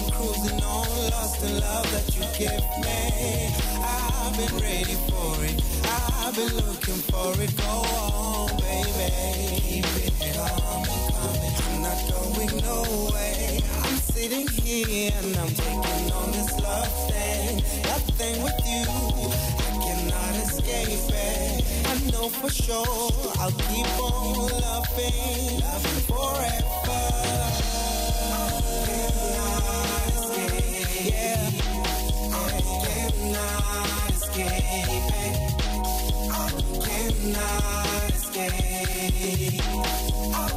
I'm in that you give me. I I've been ready for it. I've been looking for it. Go on, baby. Come, come. I'm not going nowhere. I'm sitting here and I'm taking on this love thing. Nothing with you. I cannot escape it. I know for sure I'll keep on loving, loving forever. I cannot escape. Yeah cannot escape it. I cannot escape. I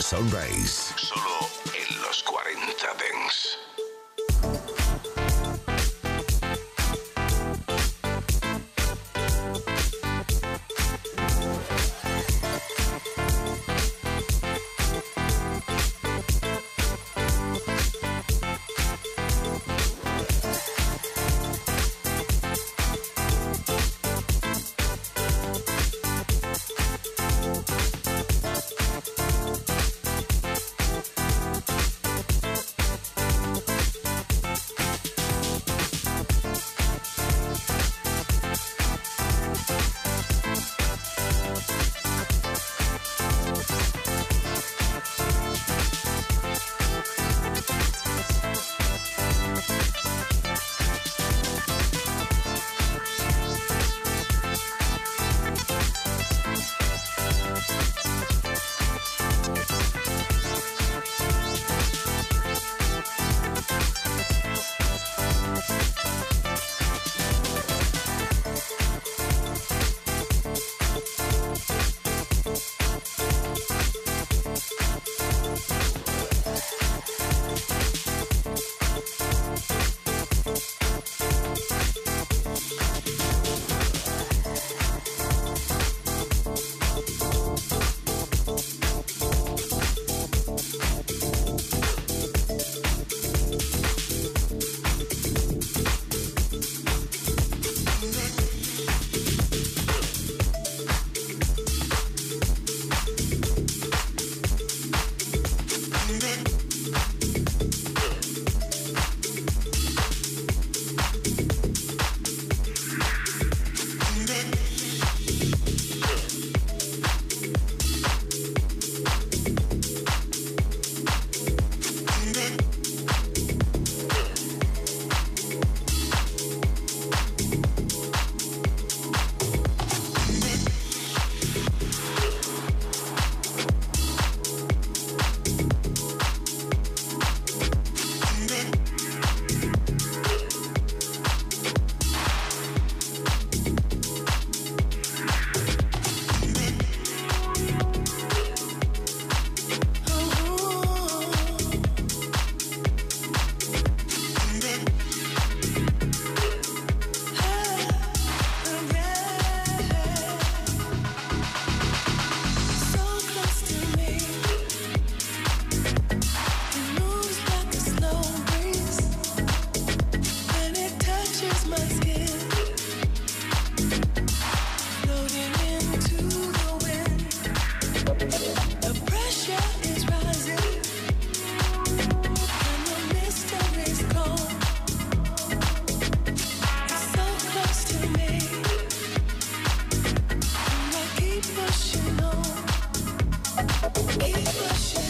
Sunrise. Solo English. É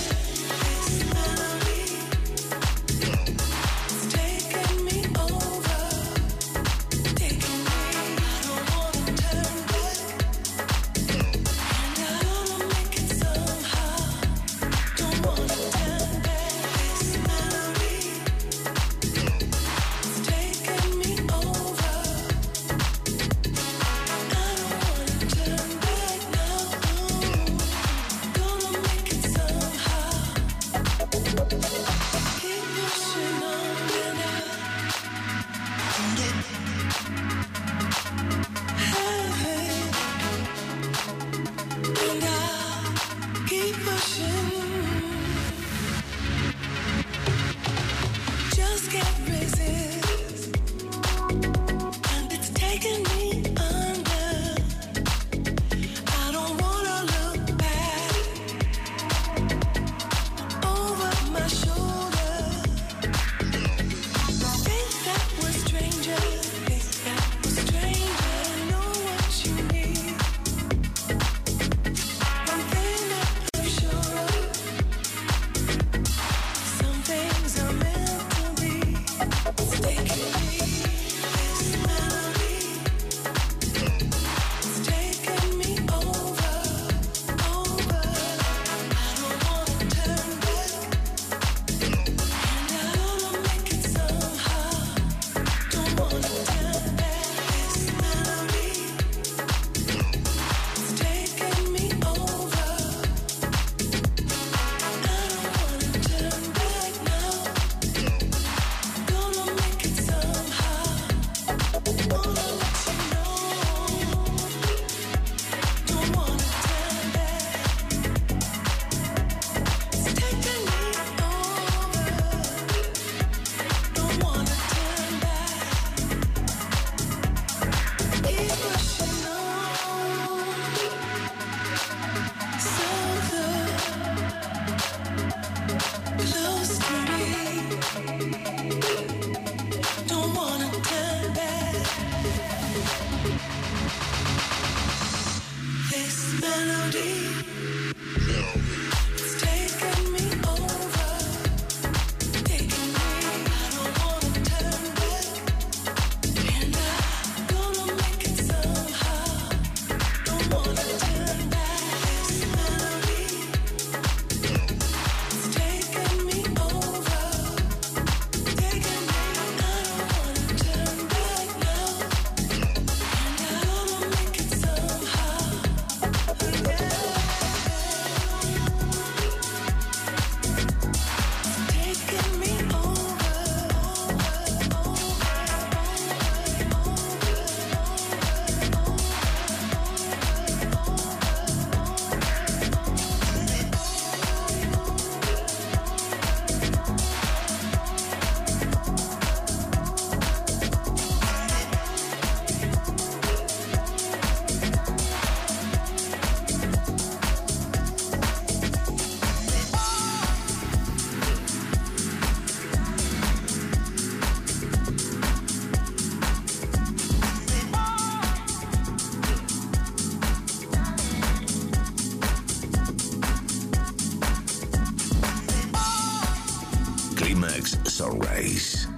Remix Sunrise.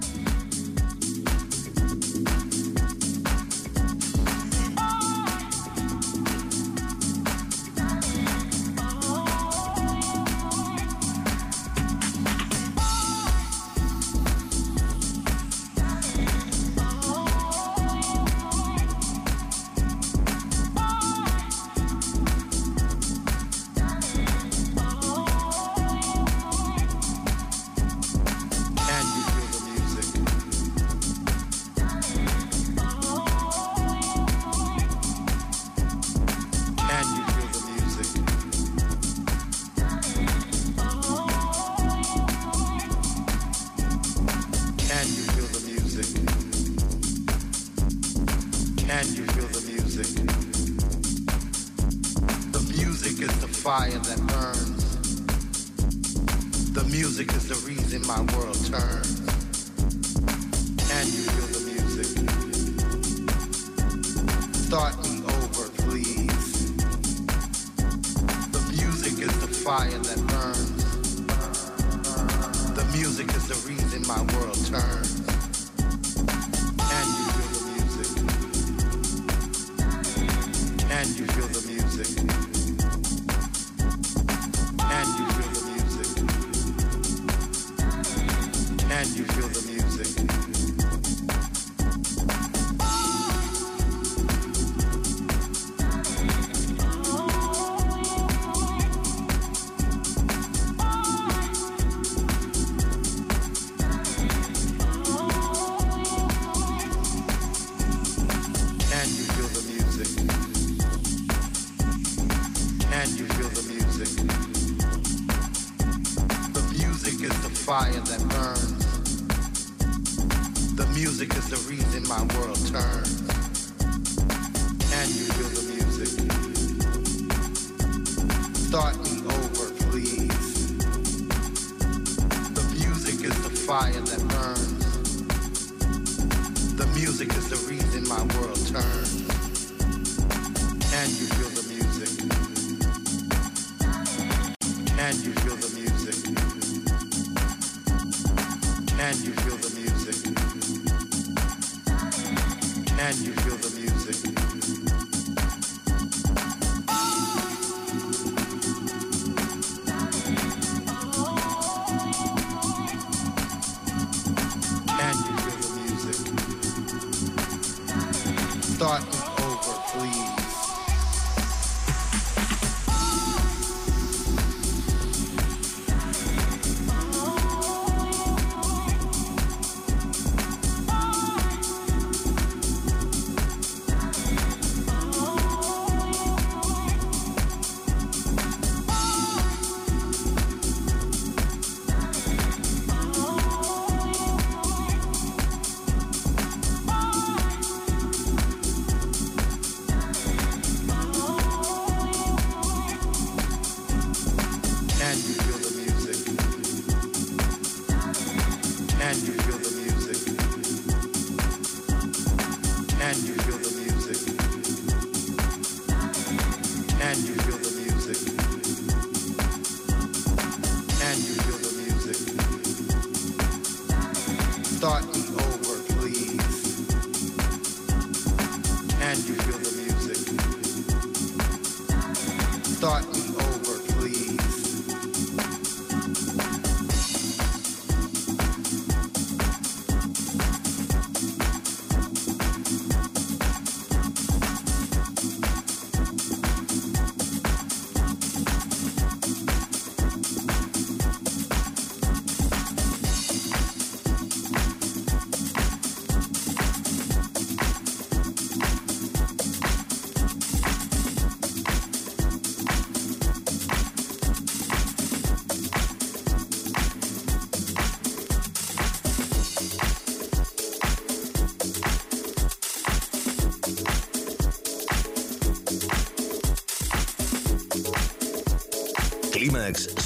fire that burns. The music is the reason my world turns. Can you feel the music? Start me over, please. The music is the fire that burns. The music is the reason my world turns. Can you feel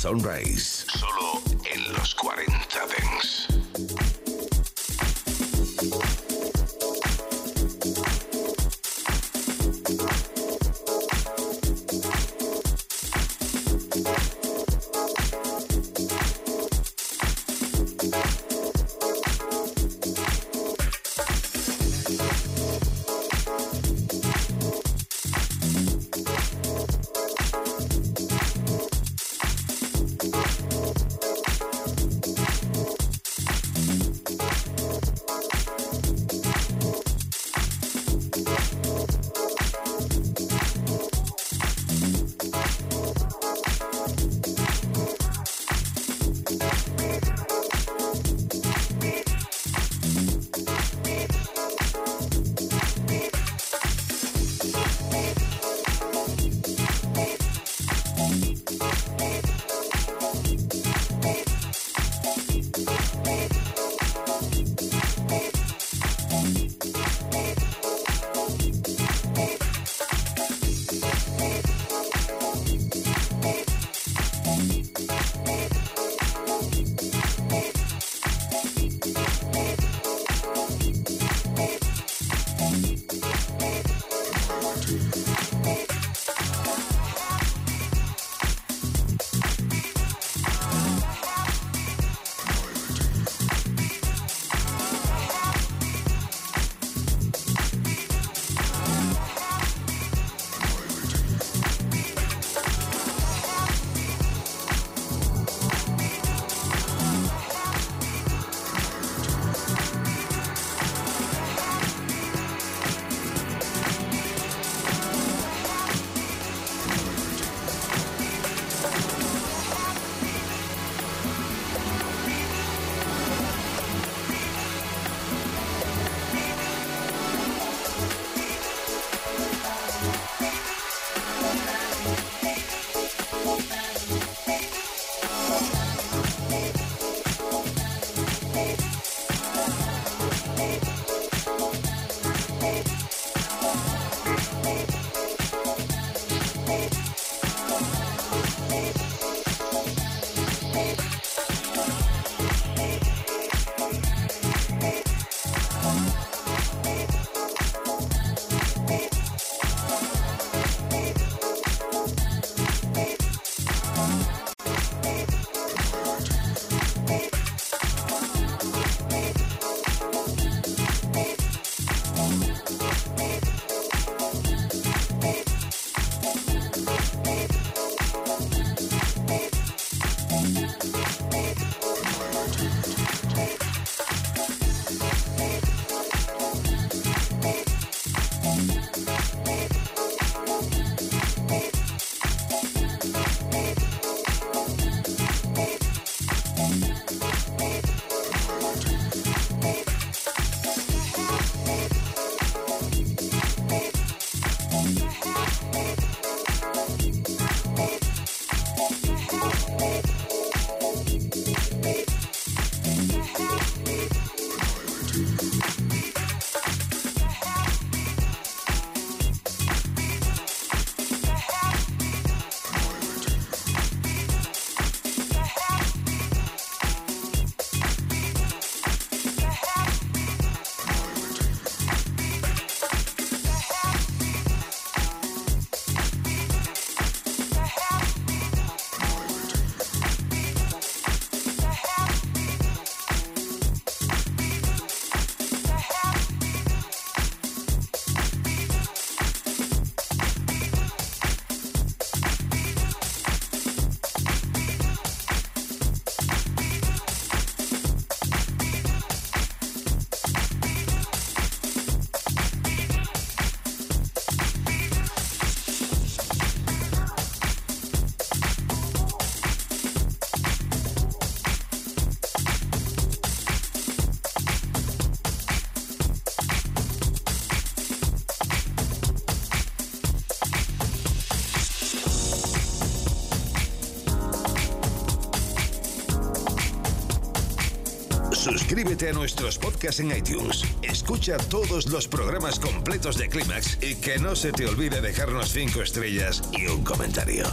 Sunrise. Suscríbete a nuestros podcasts en iTunes. Escucha todos los programas completos de Clímax y que no se te olvide dejarnos 5 estrellas y un comentario.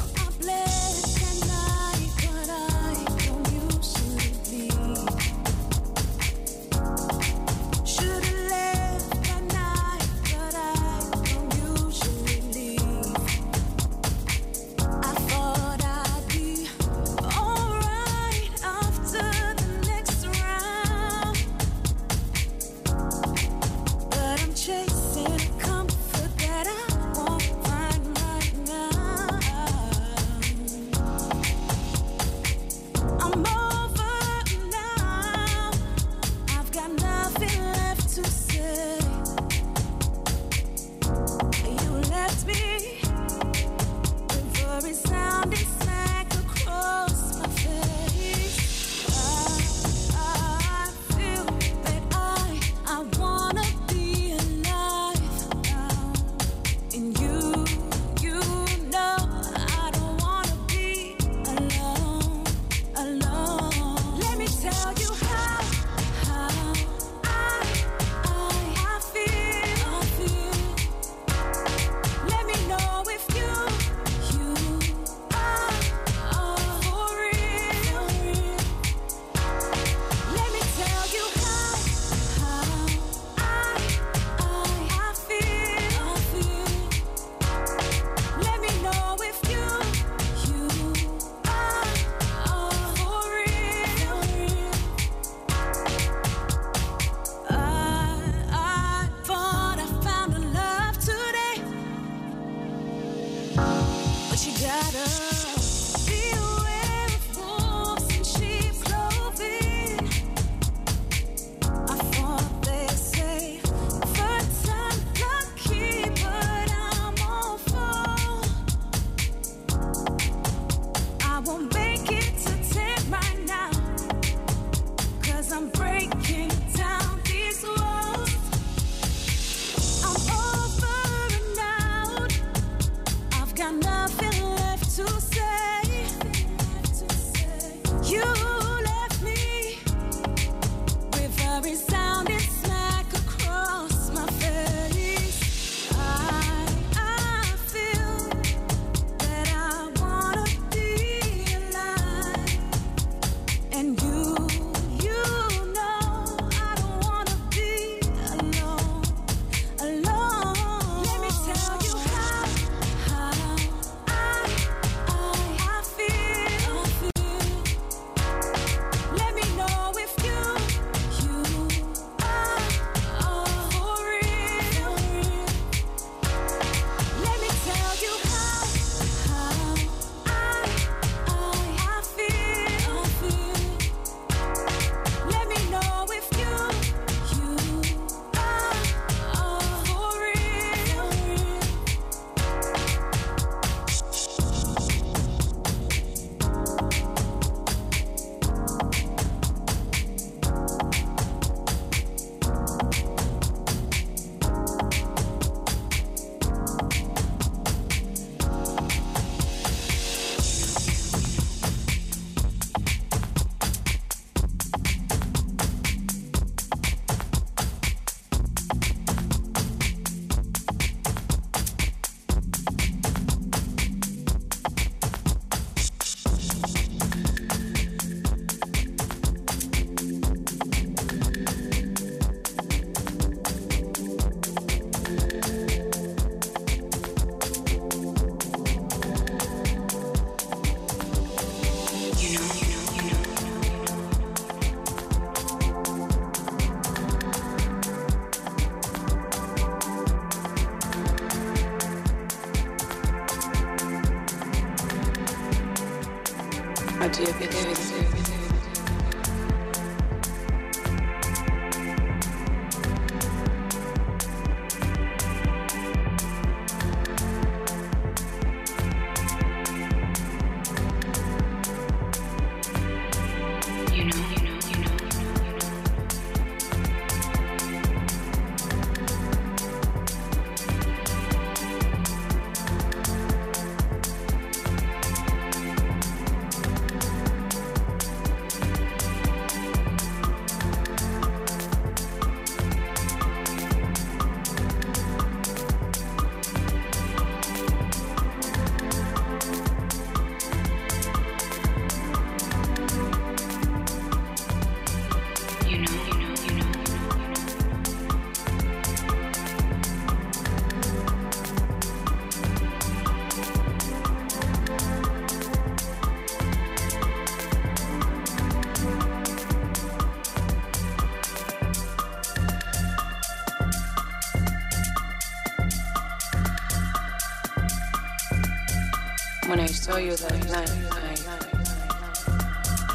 Saw you that night, I,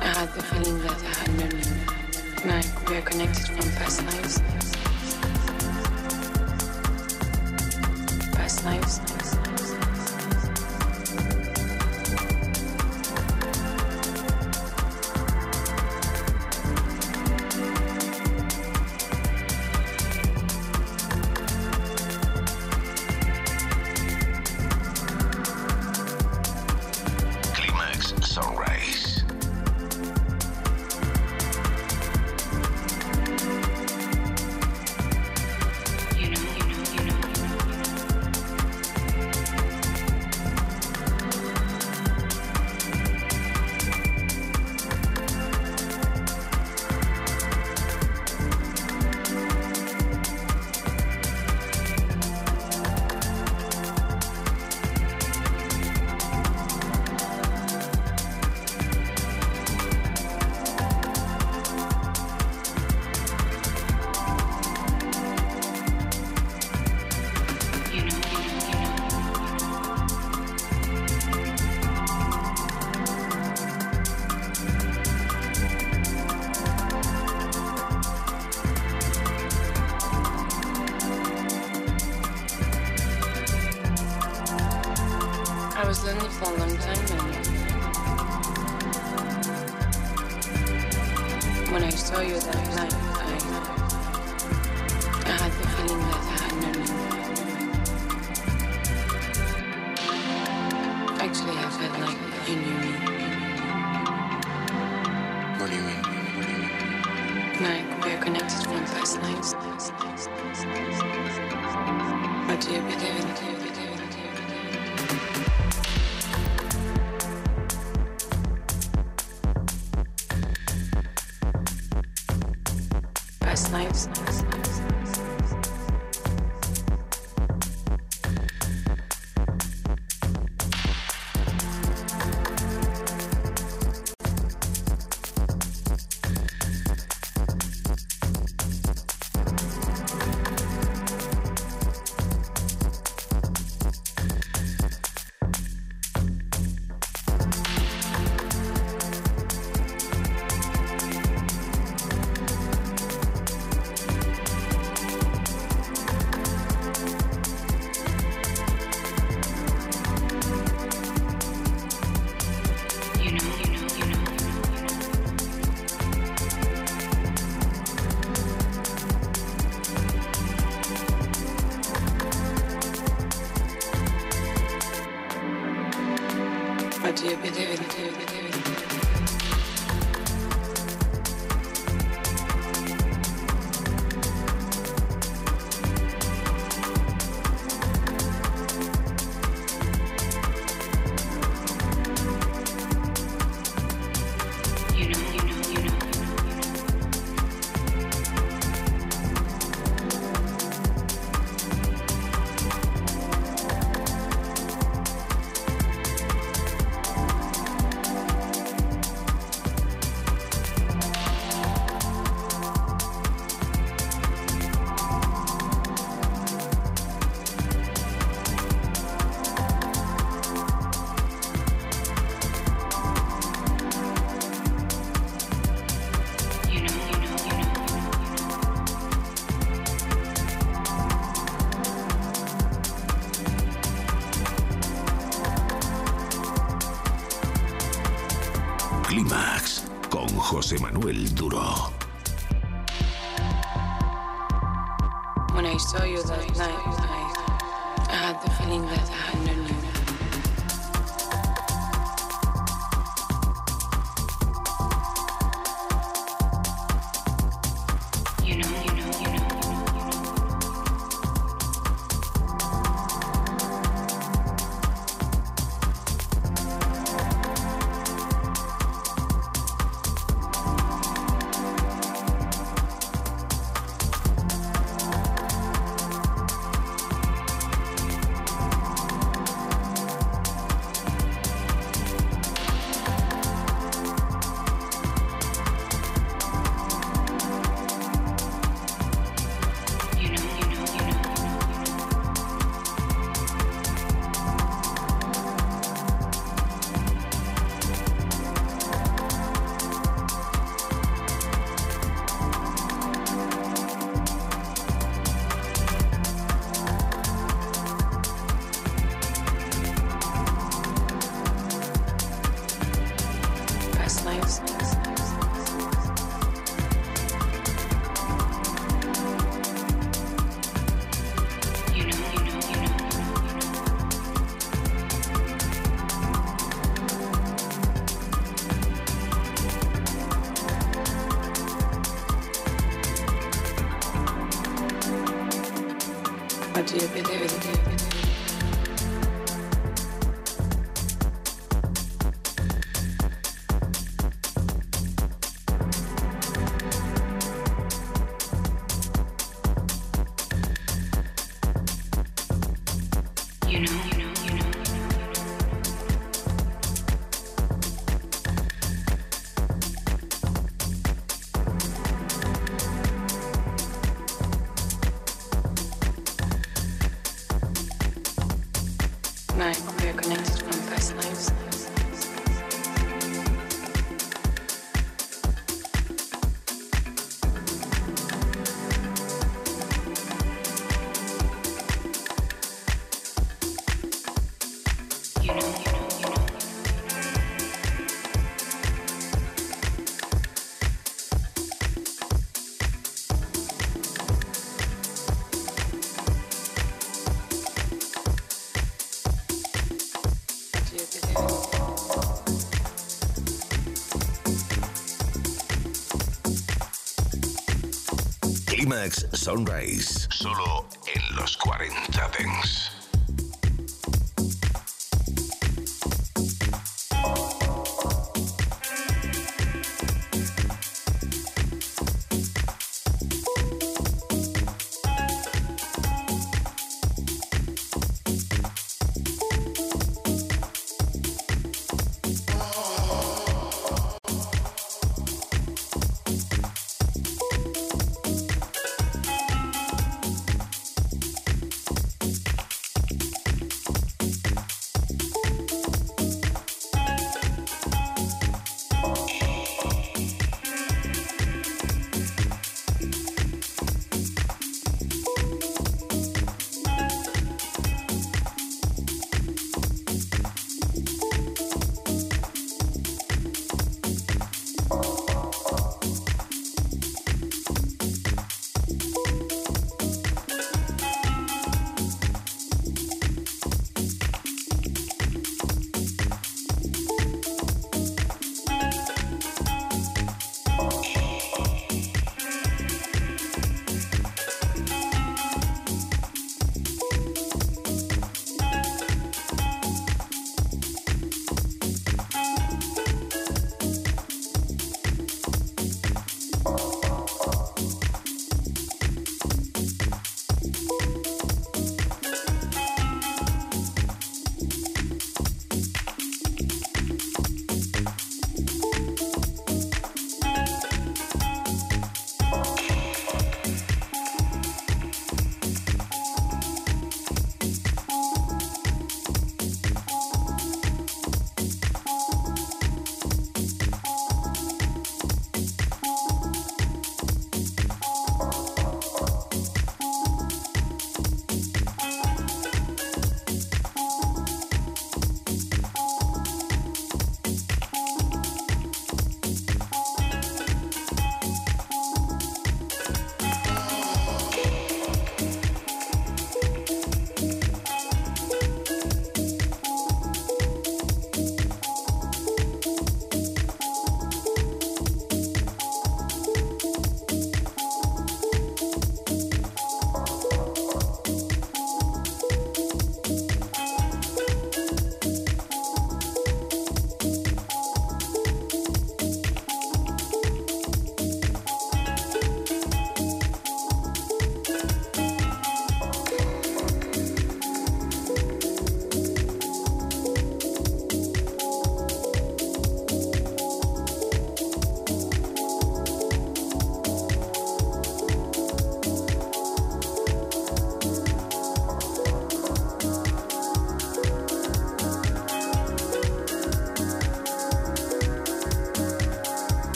I had the feeling that I had known you. Like we are connected from past lives. Past lives. José Manuel Duro. Sunrise. Solo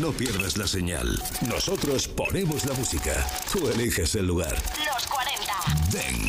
No pierdas la señal. Nosotros ponemos la música. Tú eliges el lugar. Los 40. Ven.